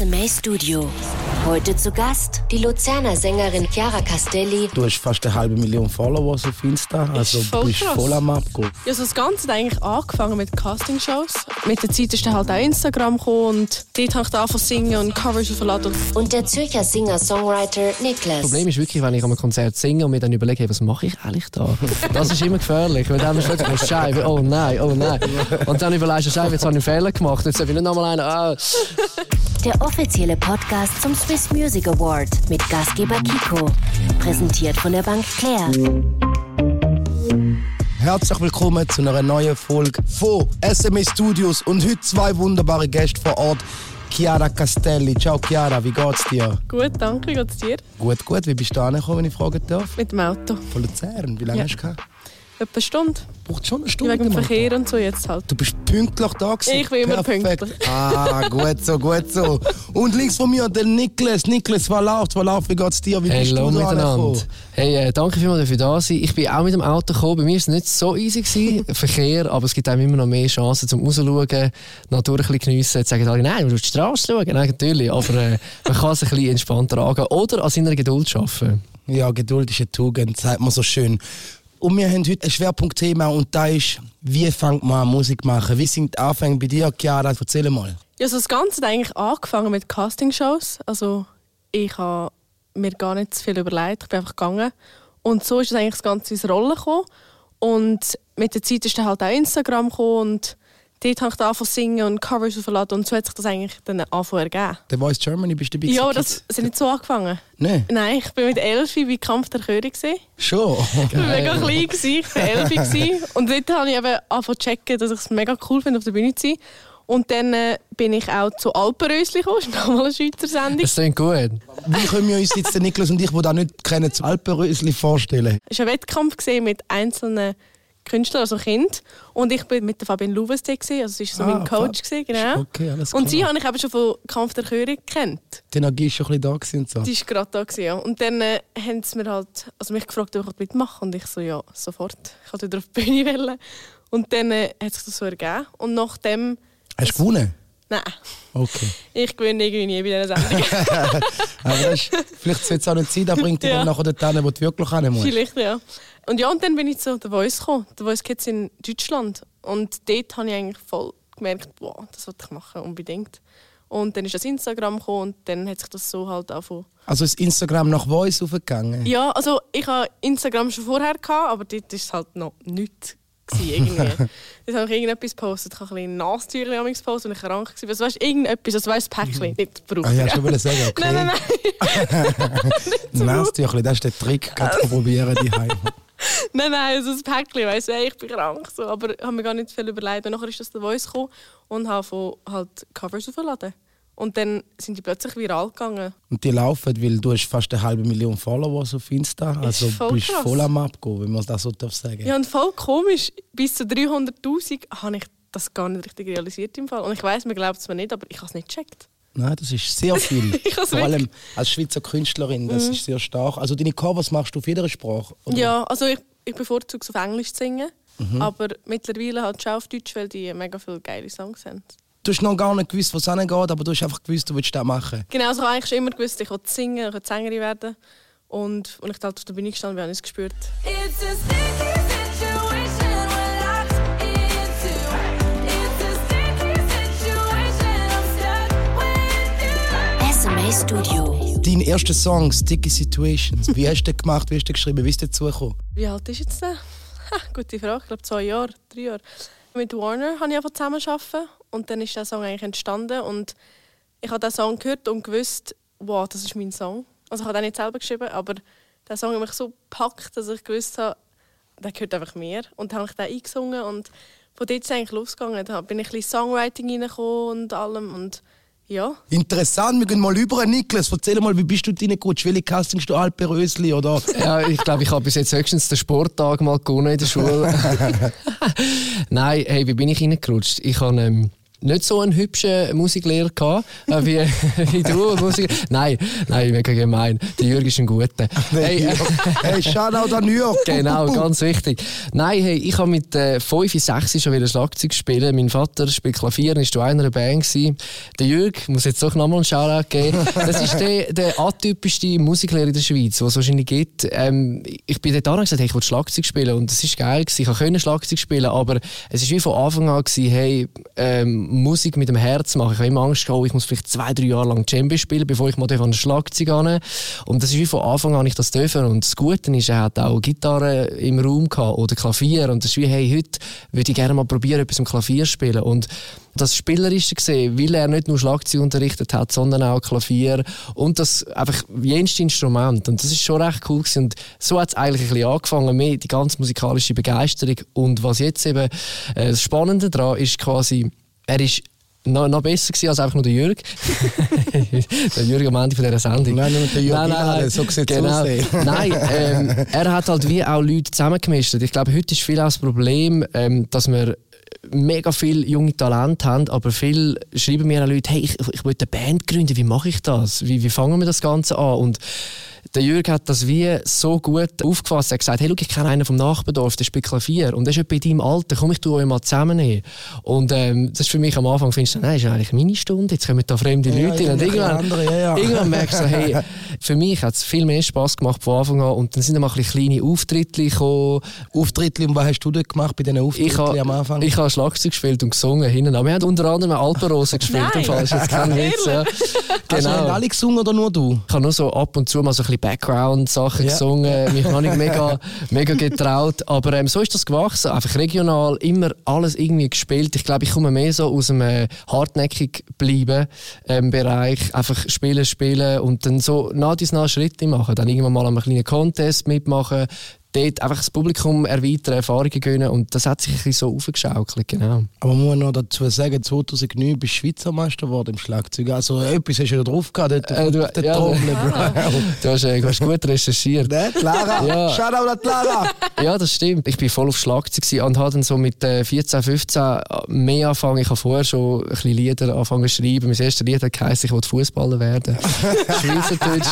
SMA Studio. Heute zu Gast die Luzerner Sängerin Chiara Castelli. Du hast fast eine halbe Million Follower auf Insta, also Ist voll bist krass. voll am Abgehen. Ja, so das Ganze hat eigentlich angefangen mit Castingshows. Mit der Zeit ist dann halt auch Instagram gekommen und dort habe ich dann angefangen zu singen und Covers aufgeladen. Und der Zürcher Singer-Songwriter Das Niklas. Problem ist wirklich, wenn ich an einem Konzert singe und mir dann überlege, hey, was mache ich eigentlich da? Das ist immer gefährlich, weil dann ist wirklich Scheibe, oh nein, oh nein. Und dann überlegst du, Scheibe, jetzt habe ich einen Fehler gemacht, jetzt habe ich nicht nochmal einen, ah. Der offizielle Podcast zum Swiss Music Award mit Gastgeber Kiko. Präsentiert von der Bank Claire. Herzlich willkommen zu einer neuen Folge von SMA Studios und heute zwei wunderbare Gäste vor Ort. Chiara Castelli. Ciao Chiara, wie geht's dir? Gut, danke, geht's dir? Gut, gut. Wie bist du angekommen, wenn ich fragen darf? Mit dem Auto. Von Luzern. Wie lange Ja. hast du gehabt? Etwa eine Stunde. Braucht schon eine Stunde. wegen. Verkehr und so jetzt halt. Du bist pünktlich da gewesen. Ich bin immer Perfekt. pünktlich. Ah, gut so, gut so. Und links von mir der Niklas. Niklas, was läuft? Was läuft? Wie geht's dir? Wie bist Hallo du da miteinander. Hey, äh, danke vielmals dafür da sein. Ich bin auch mit dem Auto gekommen. Bei mir war es nicht so easy, gewesen, Verkehr, aber es gibt einem immer noch mehr Chancen zum rausschauen, die Natur ein bisschen geniessen. Jetzt sagen alle, nein, du musst auf die Straße schauen. Nein, natürlich, aber äh, man kann es ein bisschen entspannter angehen oder an seiner Geduld arbeiten. Ja, Geduld ist eine Tugend, sagt man so schön. Und wir haben heute ein Schwerpunktthema und da ist, wie fängt man an Musik machen? Wie sind die Anfänge bei dir, Chiara? Erzähl mal. Ja, so das Ganze hat eigentlich angefangen mit Castingshows. Also ich habe mir gar nicht viel überlegt, ich bin einfach gegangen. Und so ist es eigentlich das Ganze ins Rollen gekommen. Und mit der Zeit ist dann halt auch Instagram gekommen und dort habe ich angefangen zu singen und Covers aufgeladen und so hat sich das eigentlich dann angefangen ergeben. The Voice Germany bist du dabei? Ja, das sind nicht so angefangen. Nein, Nein, ich bin mit elf bei Kampf der Chöre. schon. Ich war mega klein, gewesen, ich war elf. gewesen. Und dort habe ich eben angefangen zu checken, dass ich es mega cool finde, auf der Bühne zu sein. Und dann äh, bin ich auch zu Alpenrösli gekommen, das ist nochmal eine Schweizer Sendung. Das klingt gut. Wie können wir uns jetzt, der Niklas und ich, die das nicht kennen, zu Alpenrösli vorstellen? Es war ein Wettkampf mit einzelnen Künstlern, also Kind. Und ich bin mit der Fabienne Louves da, also sie war so Ah, mein Coach. Gewesen, genau. Okay, Und sie habe ich eben schon von Kampf der Chöre gekannt. Die Energie ist schon ein bisschen da und so. Die war gerade da. Gewesen, ja. Und dann äh, haben sie mir halt, also mich gefragt, ob ich mitmachen Und ich so, ja, sofort. Ich wollte wieder auf die Bühne. Wollen. Und dann äh, hat sich das so ergeben. Und nachdem... Hast du gewonnen? Nein, Okay. ich gewinne irgendwie nie bei diesen Sendungen. Aber das ist, vielleicht sollte es auch nicht sein, da bringt dich Ja. nachher dorthin, wo du wirklich hin musst. Vielleicht, ja. Und ja, und dann bin ich zu The Voice gekommen. The Voice Kids in Deutschland. Und dort habe ich eigentlich voll gemerkt, wow, das wollte ich machen, unbedingt. Und dann ist das Instagram gekommen und dann hat sich das so halt angefangen. Also ist Instagram nach Voice aufgegangen? Ja, also ich habe Instagram schon vorher gehabt, aber dort war es halt noch nichts. Gewesen, Irgendwie. Dort habe ich irgendetwas gepostet. Ich habe ein Nasentücher amigs gepostet und ich krank war. Also weißt du, irgendetwas, also weißt du, das Päckchen, nicht Ah, brauchen. ja, schon wollte sagen, okay. Nein, nein, nein. Nasentüchli, das ist der Trick, gerade probieren die Heim. Nein, nein, also das Päckchen, weißt du, ich bin krank. So. Aber ich habe mir gar nicht viel überlegt. Und nachher ist das der Voice gekommen und habe von halt Covers aufgeladen. Und dann sind die plötzlich viral gegangen. Und die laufen, weil du hast fast eine halbe Million Follower auf Insta. Also voll bist krass. voll am Abgehen, wenn man das so darf sagen. Ja, und voll komisch, bis zu 300'000 habe ich das gar nicht richtig realisiert im Fall. Und ich weiß, man glaubt es mir nicht, aber ich habe es nicht gecheckt. Nein, das ist sehr viel. Ich Vor allem als Schweizer Künstlerin, das ist sehr stark. Also deine Covers machst du auf jeder Sprache? oder? Ja, also ich, ich bevorzuge es auf Englisch zu singen. Mhm. Aber mittlerweile halt schon auf Deutsch, weil die mega viele geile Songs haben. Du hast noch gar nicht gewusst, was angeht, aber du hast einfach gewusst, du willst das machen. Genau, also ich habe eigentlich schon immer gewusst, ich will singen, ich will Sängerin werden. Und als ich halt auf der Bühne gestanden bin, habe ich es gespürt. It's a sticky situation we're locked into. It's a sticky situation I'm stuck with you. SMA Studio. Dein erster Song, Sticky Situations, wie hast du den gemacht, wie hast du den geschrieben, wie ist der dazugekommen? Wie alt ist jetzt der? Ha, gute Frage, ich glaube zwei Jahre, drei Jahre. Mit Warner habe ich einfach zusammen arbeiten und dann ist der Song eigentlich entstanden und ich habe den Song gehört und gewusst, wow, das ist mein Song. Also ich habe den nicht selber geschrieben, aber der Song hat mich so gepackt, dass ich gewusst habe, der gehört einfach mir. Und dann habe ich den eingesungen und von dort ist es eigentlich losgegangen. Da bin ich ein bisschen Songwriting reingekommen und allem und ja. Interessant, wir gehen mal über, Niklas. Erzähl mal, wie bist du reingerutscht? Welche Castings du Alpe Rösli oder? Ja, ich glaube, ich habe bis jetzt höchstens den Sporttag mal gewonnen in der Schule. Nein, hey, wie bin ich reingerutscht? Ich habe ähm, nicht so einen hübschen Musiklehrer gehabt, äh, wie, wie du. Musik nein, nein, mega gemein. Der Jürg ist ein guter. Hey, äh, hey, Shoutout an New York. Genau, ganz wichtig. Nein, hey, ich habe mit äh, 5, 6 schon wieder Schlagzeug spielen. Mein Vater spielt Klavier, ist in einer Band gewesen. Der Jürg, muss jetzt doch nochmal einen Shoutout geben. Das ist der, der atypischste Musiklehrer in der Schweiz, den es wahrscheinlich gibt. Ähm, ich bin dort und gesagt, hey, ich will Schlagzeug spielen und es ist geil gewesen. Ich konnte Schlagzeug spielen, aber es ist wie von Anfang an gewesen, hey, ähm, Musik mit dem Herz machen. Ich habe immer Angst gehabt, oh, ich muss vielleicht zwei, drei Jahre lang Djembe spielen, bevor ich mal an ein Schlagzeug an. Und das ist wie von Anfang an ich das dürfen. Und das Gute ist, er hat auch Gitarre im Raum gehabt oder Klavier. Und das ist wie, hey, heute würde ich gerne mal probieren, etwas am Klavier zu spielen. Und das Spielerische gesehen, weil er nicht nur Schlagzeug unterrichtet hat, sondern auch Klavier und das einfach jenste Instrument. Und das ist schon recht cool gewesen. Und so hat es eigentlich ein bisschen angefangen, mehr die ganze musikalische Begeisterung. Und was jetzt eben äh, das Spannende daran ist quasi, er ist noch, noch besser gewesen als einfach nur der Jürg. der Jürg am Ende von dieser Sendung. Nein, nur der Jürg Nein, nein, nein. so sieht's genau. Nein, ähm, er hat halt wie auch Leute zusammengemischt. Ich glaube, heute ist viel auch das Problem, ähm, dass wir mega viele junge Talente haben, aber viel schreiben mir Leute, hey, ich, ich will eine Band gründen, wie mache ich das? Wie, wie fangen wir das Ganze an? Und der Jürg hat das wie so gut aufgefasst. Er hat gesagt, hey, schau, ich kenne einen vom Nachbardorf, der spielt Klavier und der ist in deinem Alter, komm, ich tue euch mal zusammennehmen. Und ähm, das ist für mich am Anfang, findest du, nein, das ist eigentlich meine Stunde, jetzt kommen da fremde Ja, Leute rein. Und irgendwie irgendwann, andere, ja, ja. irgendwann merkst du, hey, für mich hat es viel mehr Spass gemacht von Anfang an und dann sind dann mal ein bisschen kleine Auftritte gekommen. Auftritte, und was hast du dort gemacht bei diesen Auftritten am Anfang? ich habe Schlagzeug gespielt und gesungen hinten. Aber wir haben unter anderem Alpenrose gespielt. Nein. im Fall. Das ist jetzt kein Witz. Ja. Also haben Genau. alle gesungen oder nur du? Ich habe nur so ab und zu mal so ein bisschen Background-Sachen Ja. gesungen, mich noch nicht mega, mega getraut. Aber ähm, so ist das gewachsen. Einfach regional, immer alles irgendwie gespielt. Ich glaube, ich komme mehr so aus dem äh, hartnäckig bleiben ähm, Bereich. Einfach spielen, spielen und dann so nach nach Schritte machen. Dann irgendwann mal an einem kleinen Contest mitmachen. Dort einfach das Publikum erweitern, Erfahrungen gönnen und das hat sich ein bisschen so aufgeschaukelt, genau. Aber man muss noch dazu sagen, 2009 bist du Schweizer Meister geworden im Schlagzeug. Also etwas hast du ja drauf gehabt, dort Äh, du- der ja, Trommel, Bro. Du hast, äh, du hast gut recherchiert. Ne, Clara? Ja. Shoutout an Clara! Ja, das stimmt. Ich bin voll auf Schlagzeug und habe dann so mit äh, 14, 15 mehr angefangen. Ich habe vorher schon ein bisschen Lieder angefangen zu schreiben. Mein erstes Lied hat geheißen, ich will Fußballer werden. Schweizerdeutsch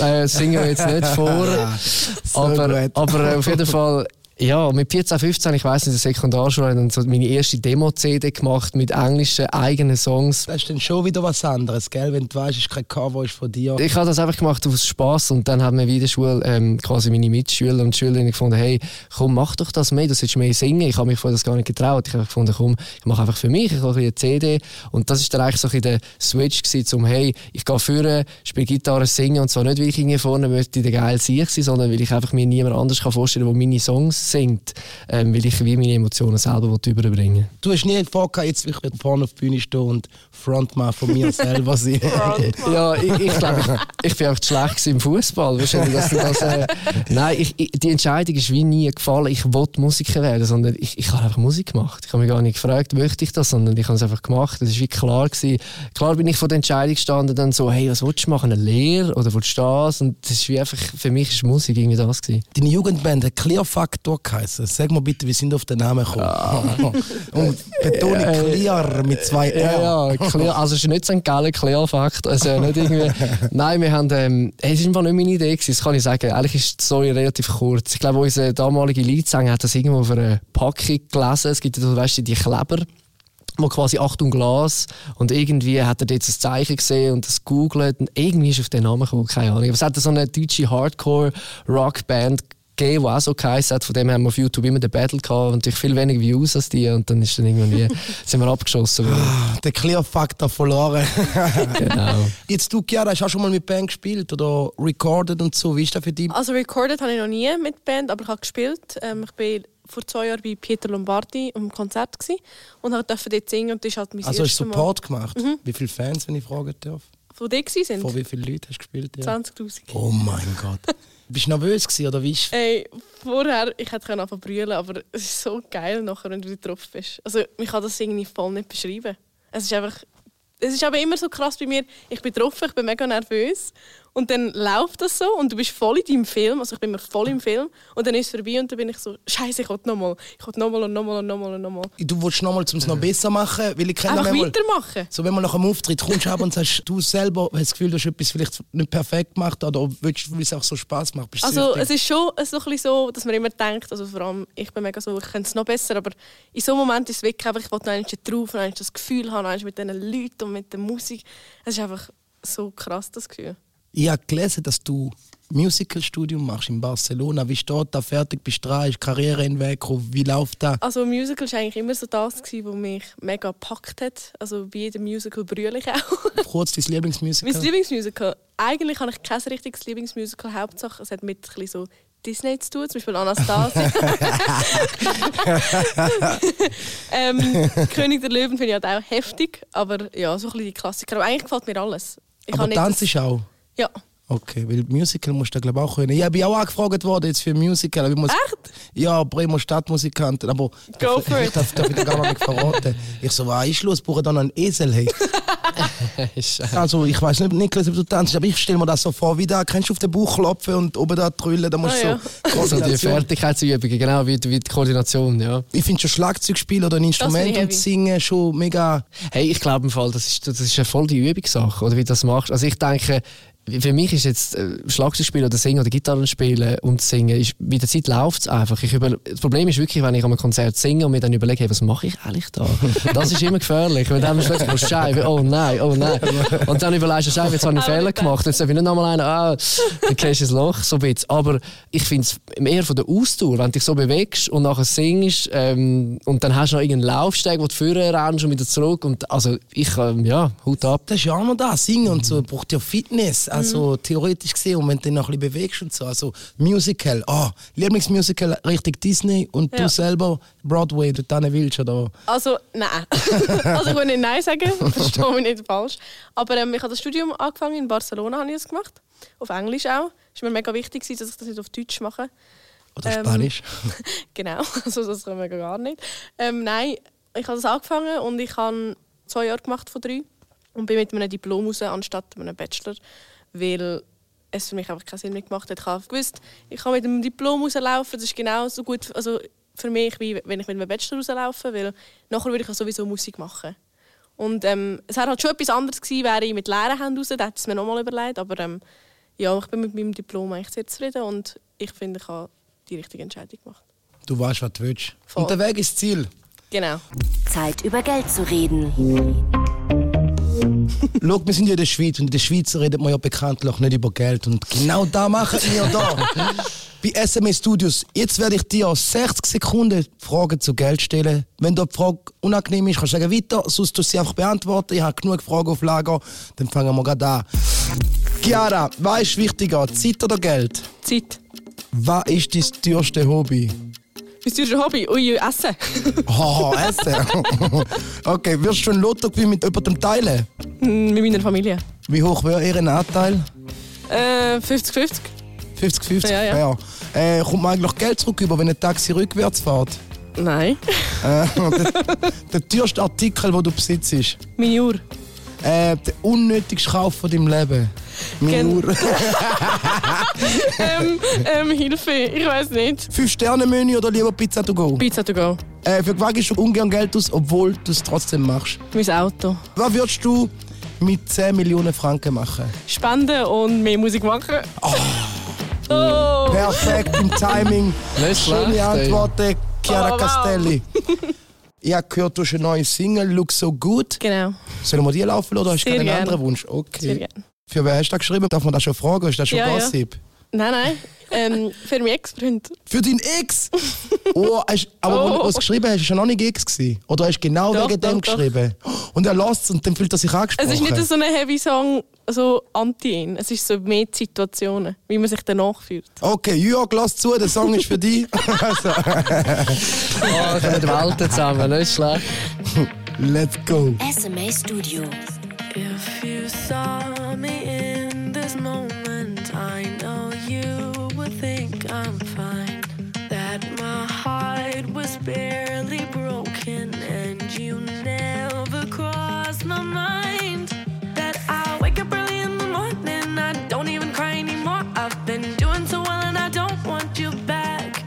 äh, singen wir jetzt nicht vor. So aber. Aber äh, auf jeden Fall, ja, mit 14, 15, ich weiss nicht, in der Sekundarschule, habe ich dann so meine erste Demo-CD gemacht mit englischen eigenen Songs. Das ist dann schon wieder was anderes, gell? Wenn du weißt, es ist kein Cover ist von dir. Ich habe das einfach gemacht aus Spaß und dann haben mir wieder Schule, ähm, quasi meine Mitschüler und Schülerinnen gefunden, hey, komm, mach doch das mehr, du sollst mehr singen. Ich habe mich vorher das gar nicht getraut. Ich habe gefunden, komm, ich mache einfach für mich, ich mache eine CD und das ist dann eigentlich so ein bisschen der Switch gewesen, zum hey, ich gehe führen, spiele Gitarre, singe und zwar nicht, weil ich irgendwie vorne möchte der geil Sieg sein, sondern weil ich einfach mir niemand anders kann vorstellen, der meine Songs singt, ähm, weil ich wie meine Emotionen selber überbringen. Du hast nie vorgehabt, jetzt ich will vorne auf der Bühne stehen und Frontman von mir selber sein. Ja, ich, ich glaube, ich, ich bin auch zu schlecht im Fußball. Wahrscheinlich, dass du das, äh, nein, ich, ich, die Entscheidung ist wie nie gefallen. Ich wollte Musiker werden, sondern ich, ich habe einfach Musik gemacht. Ich habe mich gar nicht gefragt, möchte ich das, sondern ich habe es einfach gemacht. Das ist wie klar gewesen. Klar bin ich vor der Entscheidung gestanden, dann so, hey, was willst du machen, eine Lehre oder willst du das? Und das ist wie einfach, für mich ist Musik irgendwie das gewesen. Deine Jugendband hat Clear Factor geheißen. Sag mal bitte, wie sind auf den Namen gekommen? und Betonung Clear mit zwei R. Ja, klar. Also, es ist nicht St. Gallen Klärfakt. Also, nicht irgendwie. Nein, wir haben, ähm, es ist einfach nicht meine Idee gewesen, das kann ich sagen. Eigentlich ist die Story relativ kurz. Ich glaube, unser damaliger Leadsänger hat das irgendwo auf einer Packung gelesen. Es gibt ja, weißt du, die Kleber wo quasi Achtung Glas und irgendwie hat er dort ein Zeichen gesehen und das googelt und irgendwie ist auf den Namen gekommen, keine Ahnung. Aber es hat so eine deutsche Hardcore-Rockband gegeben, die auch so geheißen hat, von dem haben wir auf YouTube immer den Battle gehabt und natürlich viel weniger Views als die und dann ist dann irgendwie, sind wir abgeschossen worden. Der Clear Factor verloren. genau. Jetzt du, Chiara, hast du auch schon mal mit Band gespielt oder recorded und so. Wie ist das für dich? Also recorded habe ich noch nie mit Band, aber ich habe gespielt. Ähm, ich bin vor zwei Jahren bei Peter Lombardi am Konzert gsi und durfte dort singen und das ist halt mein Also hast du Mal Support gemacht? Wie viele Fans, wenn ich fragen darf? von dir sind. Von wie vielen Leuten hast du gespielt? Ja. 20'000. Oh mein Gott. Bist du nervös gewesen, oder wie ist Ey, vorher, ich hätte können brüllen, aber es ist so geil nachher, wenn du drauf bist. Also, ich kann das irgendwie voll nicht beschreiben. Es ist einfach, es ist aber immer so krass bei mir, ich bin drauf, ich bin mega nervös Und dann läuft das so und du bist voll in deinem Film, also ich bin mir voll im Film und dann ist es vorbei und dann bin ich so, Scheiße, ich will nochmal, ich will nochmal und nochmal und nochmal und nochmal. Du willst nochmal, um es noch besser machen, weil ich kenne Einfach manchmal- weitermachen. So, wenn man nach einem Auftritt kommst ab und sagst, du selber hast das Gefühl, du hast etwas vielleicht nicht perfekt gemacht oder willst, weil es auch so Spaß macht. Bist du Also süchtig? es ist schon so ein bisschen so, dass man immer denkt, also vor allem ich bin mega so, ich könnte es noch besser, aber in so einem Moment ist es wirklich einfach, ich wollte noch einmal drauf, noch einmal das Gefühl haben, noch einmal mit diesen Leuten und mit der Musik. Es ist einfach so krass, das Gefühl. Ich habe gelesen, dass du Musicalstudium machst in Barcelona. Wie steht da fertig? Bist du dran? Ist Karriere in den Weg gekommen? Wie läuft das? Also Musical war eigentlich immer so das, gewesen, was mich mega gepackt hat. Also bei jedem Musical brülle ich auch. Kurz dein Lieblingsmusical? mein Lieblingsmusical, eigentlich habe ich kein richtiges Lieblingsmusical, Hauptsache es hat mit ein so Disney zu tun, zum Beispiel Anastasia. ähm, König der Löwen finde ich halt auch heftig, aber ja, so ein bisschen die Klassiker. Aber eigentlich gefällt mir alles. Ich Aber Tanz ist auch. Ja. Okay, weil Musical musst du glaube auch können. Ich bin auch angefragt worden jetzt für Musical. aber Ich muss, Echt? Ja, Bremer Stadtmusikanten. Aber Go ich for it. darf, darf ich dir gar nicht verraten. Ich so, was ist los? Brauche dann einen Esel? Hey. Also ich weiß nicht, Niklas, ob du tanzt, aber ich stelle mir das so vor, wie da kannst du auf den Bauch klopfen und oben da trüllen, da musst du Ah, so So die Koordination. Fertigkeitsübungen, genau, wie, wie die Koordination, ja. Ich finde schon Schlagzeugspiel oder ein Instrument und. Singen schon mega. Hey, ich glaube im Fall, das ist, das ist eine voll die Übungssache, oder wie du das machst. Also ich denke, für mich ist jetzt äh, Schlagzeugspielen oder Singen oder Gitarren spielen und Singen, ist, mit der Zeit läuft es einfach. Ich über, das Problem ist wirklich, wenn ich an einem Konzert singe und mir dann überlege, hey, was mache ich eigentlich da? Das ist immer gefährlich. Wenn dann plötzlich oh Scheibe, oh nein, oh nein. Und dann überlegst du, Scheibe, jetzt habe ich einen Fehler gemacht, jetzt darf ich nicht nochmal einen, ah, dann gehst du ins Loch, so ein bisschen. Aber ich finde es eher von der Ausdauer, wenn du dich so bewegst und nachher singst ähm, und dann hast du noch irgendeinen Laufsteg, wo du vorher rennst und wieder zurück. Und also ich, ähm, ja, Hut ab. Das ist ja auch noch da, Singen und so, braucht ja Fitness, also theoretisch gesehen, und wenn du dich noch ein bisschen bewegst und so, also Musical, ah, Lieblingsmusical richtig Disney und Ja. du selber Broadway, du dann willst, oder? Also, nein. also ich will nicht Nein sagen, verstehe mich nicht falsch. Aber ähm, ich habe das Studium angefangen, in Barcelona habe ich es gemacht. Auf Englisch auch. Es war mir mega wichtig, dass ich das nicht auf Deutsch mache. Oder Ähm, Spanisch? Genau, also das können wir gar nicht. Ähm, nein, ich habe das angefangen und ich habe zwei Jahre gemacht von drei und bin mit einem Diplom raus, anstatt einem Bachelor, weil es für mich einfach keinen Sinn mehr gemacht hat. Ich habe gewusst, ich kann mit einem Diplom rauslaufen, das ist genauso gut also für mich, wie wenn ich mit einem Bachelor rauslaufe, weil nachher würde ich ja sowieso Musik machen. Und ähm, es wäre halt schon etwas anderes gewesen, wäre ich mit leeren Händen raus, da hätte ich es mir nochmal überlegt, aber ähm, ja, ich bin mit meinem Diplom eigentlich sehr zufrieden und ich finde, ich habe die richtige Entscheidung gemacht. Du weißt, was du willst. Voll. Und der Weg ist Ziel. Genau. Zeit über Geld zu reden. Schau, wir sind ja in der Schweiz und in der Schweiz redet man ja bekanntlich nicht über Geld. Und genau da machen wir da. Bei SMS Studios. Jetzt werde ich dir 60 Sekunden Fragen zu Geld stellen. Wenn dir die Frage unangenehm ist, kannst du sagen weiter, sonst tust du sie einfach beantworten. Ich habe genug Fragen auf Lager. Dann fangen wir gerade an. Chiara, was ist wichtiger, Zeit oder Geld? Zeit. Was ist dein teuerste Hobby? Mein teuerste Hobby? Ui, Essen. Haha, Essen. okay, wirst du ein Lotto gewinnen mit jemandem teilen? mit meiner Familie. Wie hoch wäre Ihr Anteil? Äh, 50-50. 50-50 Ja, ja. Äh, kommt man eigentlich Geld zurück über, wenn ein Taxi rückwärts fährt? Nein. Äh, der, der teuerste Artikel, den du besitzt. Meine Uhr. Äh, der unnötigste Kauf von deinem Leben. Meine Gen- Uhr. ähm, ähm, Hilfe. Ich weiß nicht. Fünf Sterne Menü oder lieber Pizza to go? Pizza to go. Äh, für was gibst du ungern Geld aus, obwohl du es trotzdem machst? Mein Auto. Was würdest du mit 10 Millionen Franken machen? Spenden und mehr Musik machen. Oh. Perfekt im Timing. Schöne. Antworten, Chiara Oh, wow. Castelli. Ich habe gehört, du hast eine neue Single, Look So Good. Genau. Sollen wir die laufen oder hast du einen anderen Wunsch? Sehr Okay. Für wen hast du das geschrieben? Darf man das schon fragen? Ist das schon Ja, ja. Nein, nein. Ähm, für meinen Ex-Freund. Für deinen Ex? Oh, hast, aber Oh. wo du es geschrieben hast, ist er noch nicht Ex gewesen? Oder hast du genau Doch, wegen dem doch, doch. geschrieben? Und er lässt es und dann fühlt er sich angesprochen. Es ist nicht so ein heavy Song, so anti ihn. Es ist so mehr die Situationen, wie man sich danach fühlt. Okay, Jörg, lass zu, der Song ist für dich. also, Oh, kommen die Welten zusammen, nicht schlecht. let's go. SMA Studio. If you saw me in this moment, I barely broken, and you never crossed my mind. That I wake up early in the morning, I don't even cry anymore. I've been doing so well, and I don't want you back.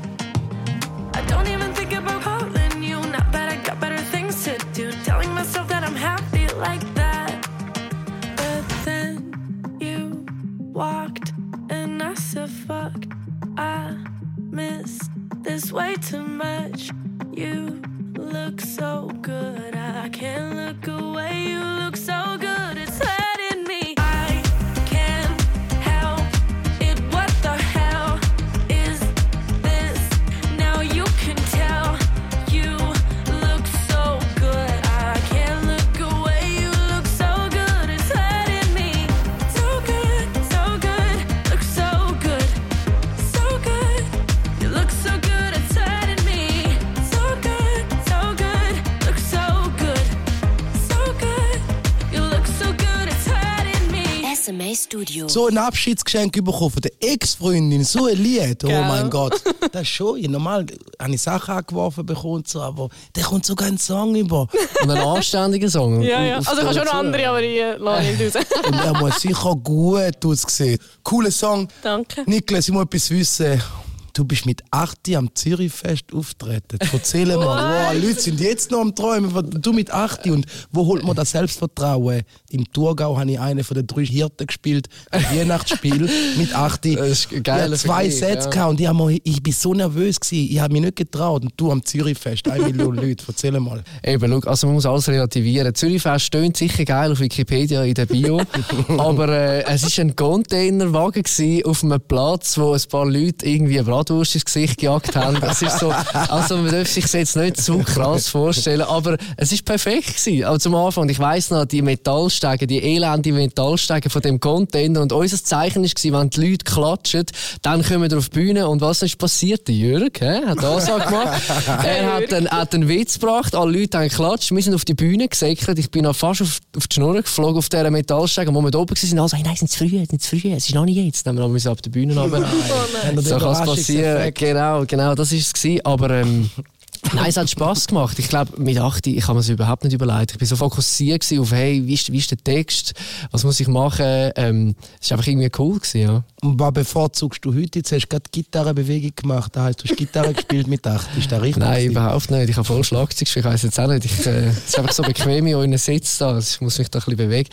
I don't even think about calling you, not that I got better things to do. Telling myself that I'm happy like that, but then you walked, and I said, fuck, I missed this way too much. You look so good, I can't look away. You look so good, SMA Studio. So ein Abschiedsgeschenk bekommen von der Ex-Freundin, so ein Lied. Oh mein Gott. Das ist schon, normal habe ich Sachen angeworfen bekommen, so, aber der kommt sogar einen Song über. Und ein anständiger Song. Ja, ja. Also ich habe schon noch andere, aber ich äh, lasse nicht raus. Und er muss sicher gut aussehen. Cooler Song. Danke. Niklas, ich muss etwas wissen. Du bist mit 8 am Zürichfest auftreten. Erzähl mal, wow, Leute sind jetzt noch am Träumen. Du mit 8 und wo holt man das Selbstvertrauen? Im Thurgau habe ich einen von den drei Hirten gespielt, ein Weihnachtsspiel mit 8. Das ist ein ich hatte zwei Sätze ja. und ich, hab mal, ich bin so nervös gewesen. Ich habe mich nicht getraut. Und du am Zürichfest, eine Million Leute. Erzähl mal. Eben, schau, also man muss alles relativieren. Zürichfest stöhnt sicher geil auf Wikipedia in der Bio, aber äh, es war ein Containerwagen auf einem Platz, wo ein paar Leute irgendwie eine Bratwurst ins Gesicht gejagt haben. Das ist so, also man darf sich das jetzt nicht so krass vorstellen, aber es ist perfekt gewesen. Aber zum Anfang, ich weiss noch, die Metallstege, die elende Metallstege von dem Container und unser Zeichen war, wenn die Leute klatschen, dann kommen wir auf die Bühne und was ist passiert? Der Jürg, hä, hat Ansage gemacht. er hat einen, hat einen Witz gebracht, alle Leute haben geklatscht, wir sind auf die Bühne gesäckert, ich bin noch fast auf, auf die Schnur geflogen, auf dieser Metallstege, wo wir da oben waren, alle so, hey, nein, es sind zu früh, es sind zu früh, es ist noch nicht jetzt. Dann haben wir auf die Bühne runter. Den So kann es passieren. Überraschungseffekt? Genau, genau, das war es. Aber ähm, nein, es hat Spass gemacht. Ich glaube, mit 8, ich habe mir das überhaupt nicht überlegt. Ich war so fokussiert auf, hey, wie ist, wie ist der Text, was muss ich machen. Ähm, es war einfach irgendwie cool. Gewesen, ja. Und was bevorzugst du heute? Jetzt hast du gerade Gitarrenbewegung gemacht. Das heisst, du hast Gitarre gespielt mit 8. Ist das richtig? Nein, überhaupt nicht. Ich habe voll Schlagzeug gespielt. Ich weiss jetzt auch nicht. Ich, äh, es ist einfach so bequem in euren Sitz da. Ich muss mich da ein bisschen bewegen.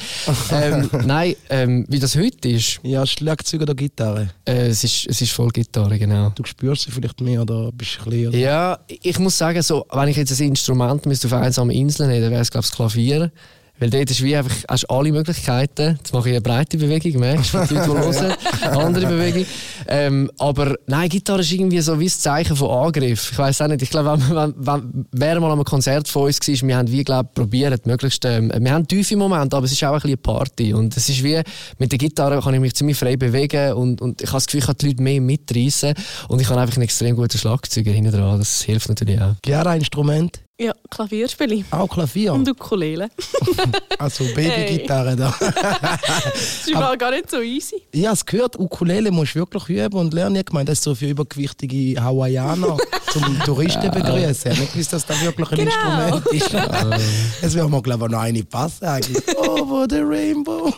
Ähm, nein, ähm, wie das heute ist, Ja, Schlagzeug oder Gitarre? äh, es ist, es ist voll Gitarre, genau. Du spürst sie vielleicht mehr oder bist du ein bisschen... Ja, ich muss sagen, so, wenn ich jetzt ein Instrument müsste auf einsamen Inseln dann wäre es glaube ich das Klavier. Weil dort ist wie einfach, hast alle Möglichkeiten. Jetzt mache ich eine breite Bewegung, merkst du, die Leute, die hören. Andere Bewegung. Ähm, aber nein, Gitarre ist irgendwie so wie das Zeichen von Angriff. Ich weiß auch nicht. Ich glaube, wenn, wenn, wenn, wer mal an einem Konzert von uns war, wir haben wie, glaube probiert, möglichst, ähm, wir haben tiefe Momente, aber es ist auch ein bisschen eine Party. Und es ist wie, mit der Gitarre kann ich mich ziemlich frei bewegen und, und ich habe das Gefühl, ich kann die Leute mehr mitreißen. Und ich habe einfach einen extrem guten Schlagzeuger hinten dran. Das hilft natürlich auch. Gitarre-Instrument? Ja, Klavier spiele ich. Auch Klavier? Und Ukulele. Also Babygitarre da. Das ist aber gar nicht so easy. Ja, es gehört, Ukulele musst du wirklich üben und lernen. Ich meine, das ist so für übergewichtige Hawaiianer zum Touristen begrüßen. Ich gewusst, dass das wirklich ein Genau. Instrument ist. Es wäre mir, glaube ich, noch eine passen eigentlich. Over the rainbow.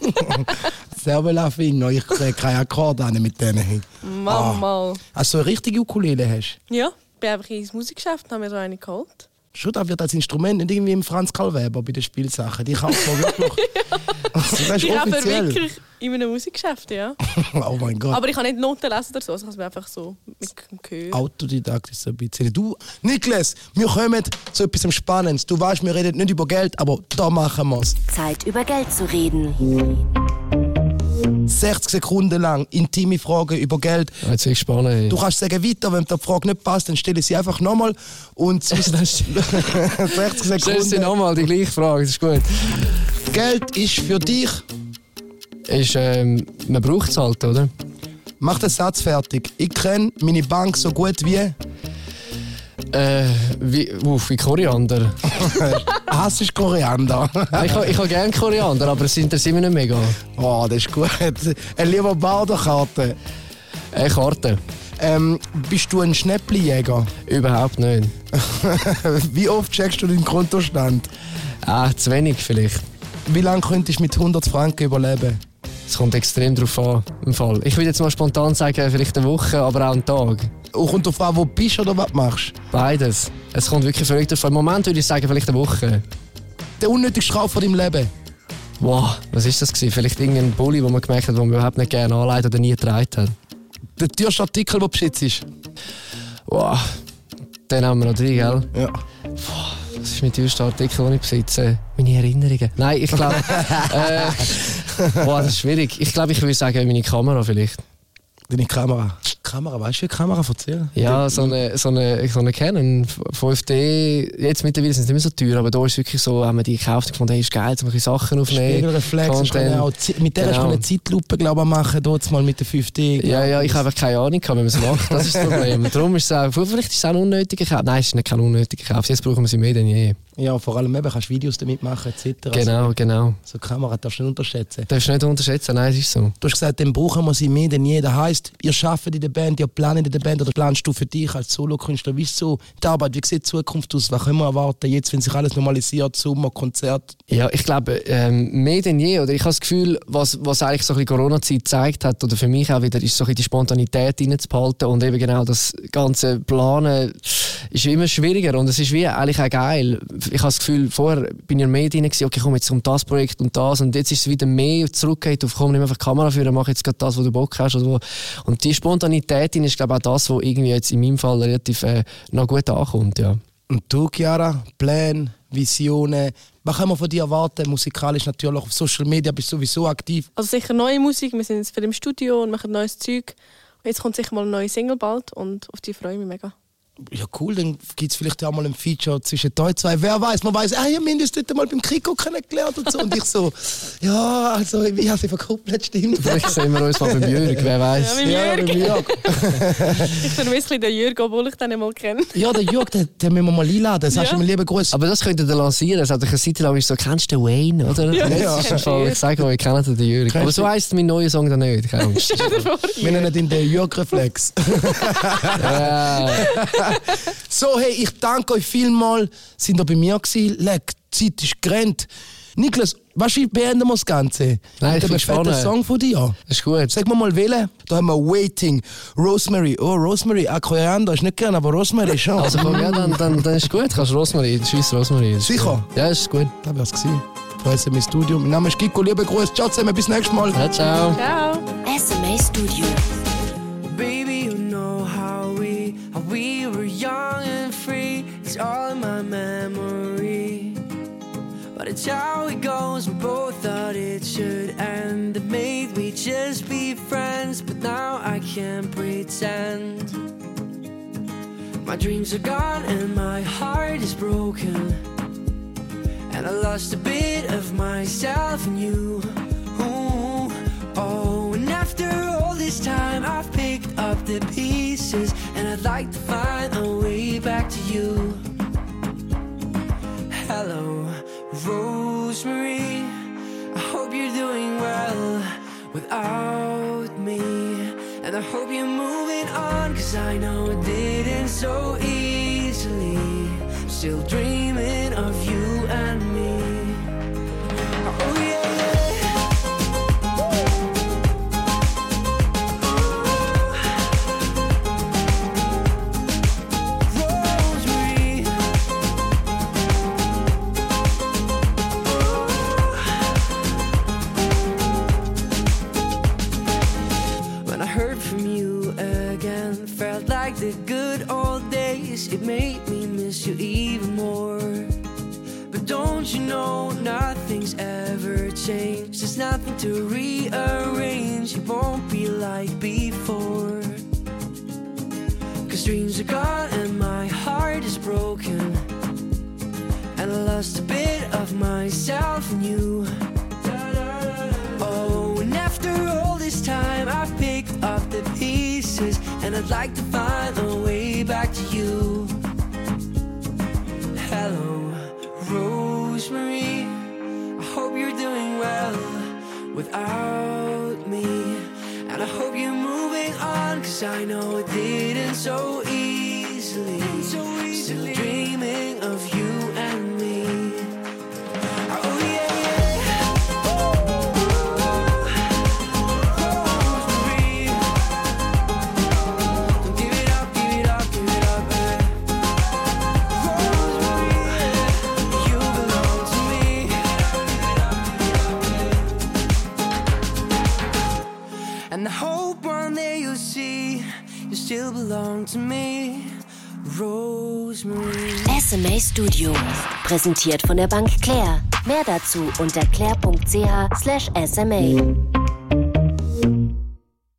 Selber Laffino, ich kriege keine Akkorde an mit denen. Mal, mal. Also eine richtige Ukulele hast Ja, ich bin einfach ins Musikgeschäft und habe mir so eine geholt. Schon, da wird als Instrument nicht irgendwie im Franz Karl Weber bei den Spielsachen. Die kauft man wirklich. Also, das ist Ich habe offiziell. wirklich in einem Musikgeschäft, ja. Oh mein Gott. Aber ich kann nicht Noten lesen oder so, also ich habe es mir einfach so mit dem Gehör. Autodidakt ist so ein bisschen. Du, Niklas, wir kommen zu etwas Spannendes. Du weißt, wir reden nicht über Geld, aber da machen wir es. Zeit über Geld zu reden. 60 Sekunden lang intime Fragen über Geld. Jetzt gespannt. ey. Du kannst sagen weiter, wenn dir die Frage nicht passt, dann stelle ich sie einfach nochmal. Und sonst 60 Stellst du Sekunden. nochmal die gleiche Frage, das ist gut. Geld ist für dich. Ist, ähm, man braucht es halt, oder? Mach den Satz fertig. Ich kenne meine Bank so gut wie. Äh, wie, uff, wie Koriander. Hass ist Koriander. Ich habe ich ha gerne Koriander, aber es interessiert mich nicht mega. oh, das ist gut. Ein lieber Baderkarte. Äh, Karte. Ähm, bist du ein Schnäpplijäger? Überhaupt nicht. Wie oft checkst du deinen Kontostand? Ah, zu wenig vielleicht. Wie lange könntest du mit 100 Franken überleben? Es kommt extrem drauf an, im Fall. Ich würde jetzt mal spontan sagen, vielleicht eine Woche, aber auch einen Tag. Und kommt darauf an, wo du bist oder was du machst. Beides. Es kommt wirklich drauf an. Im Moment würde ich sagen, vielleicht eine Woche. Der unnötigste Kauf von deinem Leben. Wow, was ist das gewesen? Vielleicht irgendein Bulli, wo man gemerkt hat, den man überhaupt nicht gerne anlegt oder nie getragen hat. Der teuerste Artikel, den du besitzt. Wow, den haben wir noch drin, gell? Ja. Das ist mein teuerster Artikel, den ich besitze. Meine Erinnerungen. Nein, ich glaube. äh, boah, das ist schwierig. Ich glaube, ich würde sagen, meine Kamera vielleicht. Deine Kamera. Kamera, weißt du, wie Kamera erzählen? Ja, so eine, so eine, so eine Canon 5D. Jetzt mittlerweile sind sie nicht mehr so teuer, aber da ist wirklich so, haben wir die gekauft und gefunden, hey, ist geil, um ein Sachen aufnehmen. Spiegelreflex. auch Mit der Genau. hast du eine Zeitlupe, glaube ich, machen, dort mal mit der 5D. Ja, ja, ich habe einfach keine Ahnung, wie man es macht. Das ist das Problem. Darum ist es auch, vielleicht ist es auch ein unnötiger Kauf. Nein, es ist nicht kein unnötiger Kauf. Jetzt brauchen wir sie mehr denn je. Ja, vor allem eben kannst du Videos damit machen, etc. Genau, genau. So Kamera darfst du nicht unterschätzen. Darfst du nicht unterschätzen, nein, es ist so. Du hast gesagt, dann brauchen wir sie mehr denn je. Das heisst, ihr arbeitet in der Band, ihr planet in der Band oder planst du für dich als Solokünstler? Wie ist so die Arbeit? Wie sieht die Zukunft aus? Was können wir erwarten jetzt, wenn sich alles normalisiert, Sommer, Konzert? Ja, ich glaube, ähm, mehr denn je, oder ich habe das Gefühl, was, was eigentlich so ein Corona-Zeit gezeigt hat, oder für mich auch wieder, ist so die Spontanität reinzubehalten und eben genau das ganze Planen ist immer schwieriger und es ist wie eigentlich auch geil. Ich habe das Gefühl, vorher bin ich mehr drin gewesen, okay, komm jetzt um das Projekt und das und jetzt ist es wieder mehr zurückgeht auf, komm, nimm einfach die Kamera für, mach jetzt gerade das, wo du Bock hast. Oder wo. Und die Spontanität drin ist, glaube ich, auch das, was irgendwie jetzt in meinem Fall relativ äh, noch gut ankommt, ja. Und du, Chiara, Pläne, Visionen, was können wir von dir erwarten? Musikalisch natürlich, auf Social Media bist du sowieso aktiv. Also sicher neue Musik, wir sind jetzt für im Studio und machen neues Zeug. Und jetzt kommt sicher mal eine neue Single bald und auf die freue ich mich mega. Ja, cool, dann gibt es vielleicht auch mal ein Feature zwischen euch zwei. Wer weiß, man weiß, ah, ja, haben uns dort mal beim Kriko kennengelernt und so. Und ich so, ja, also, ich habe sie verkuppelt, stimmt. Vielleicht sehen wir uns mal beim Jürg, wer weiß. Ja, Ja, Jürg. beim Jörg. Ich vermisse ein bisschen den Jürgen, obwohl ich den nicht mal kenne. Ja, der Jörg, den, den müssen wir mal einladen. Du Ja. mir lieber Gruß. Aber das könnte ihr lancieren. Es hat euch eine Zeit lang ist so, kennst du den Wayne, oder? Ja, ja. ist im Fall, ich sage euch, ich kenne den Jürg. Aber so heisst mein neuer Song dann nicht. Keine Angst. Stell dir vor, Wir nennen ihn den Jörg-Reflex. ja. So, hey, ich danke euch vielmals. Sind ihr bei mir gewesen? Leck, die Zeit ist gerannt. Niklas, weißt du, wie beenden wir das Ganze? Nein, ich bin fetten gespannt. Song von dir. Das ist gut. Sag mir mal wählen. Da haben wir Waiting, Rosemary. Oh, Rosemary, ah, Koriander ist nicht gern, aber Rosemary schon. Also komm, ja, dann, dann, dann ist gut. Kannst Rosmarin, tschüss Rosmarin. Sicher? Ja, ist gut. da wär's gewesen. Von SM Studio. Mein Name ist Kiko, liebe Grüße. Ciao zusammen, bis nächstes Mal. Ja, ciao. Ciao. SMA Studio. How it goes. We both thought it should end. It made we just be friends. But now I can't pretend. My dreams are gone and my heart is broken. And I lost a bit of myself in you. Ooh, oh, and after all this time, I've picked up the pieces, and I'd like to find a way back to you. Hello, Rosemary. I hope you're doing well without me. And I hope you're moving on, cause I know it didn't so easily. Still dreaming of you and the good old days. It made me miss you even more. But don't you know nothing's ever changed? There's nothing to rearrange. It won't be like before. Cause dreams are gone and my heart is broken. And I lost a bit of myself in you. Oh, and after all this time, I've pieces, I'd like to find a way back to you. Hello, Rosemary. I hope you're doing well without me. And I hope you're moving on, cause I know it didn't so easily. SMA Studio. Präsentiert von der Bank Claire. Mehr dazu unter claire.ch/sma.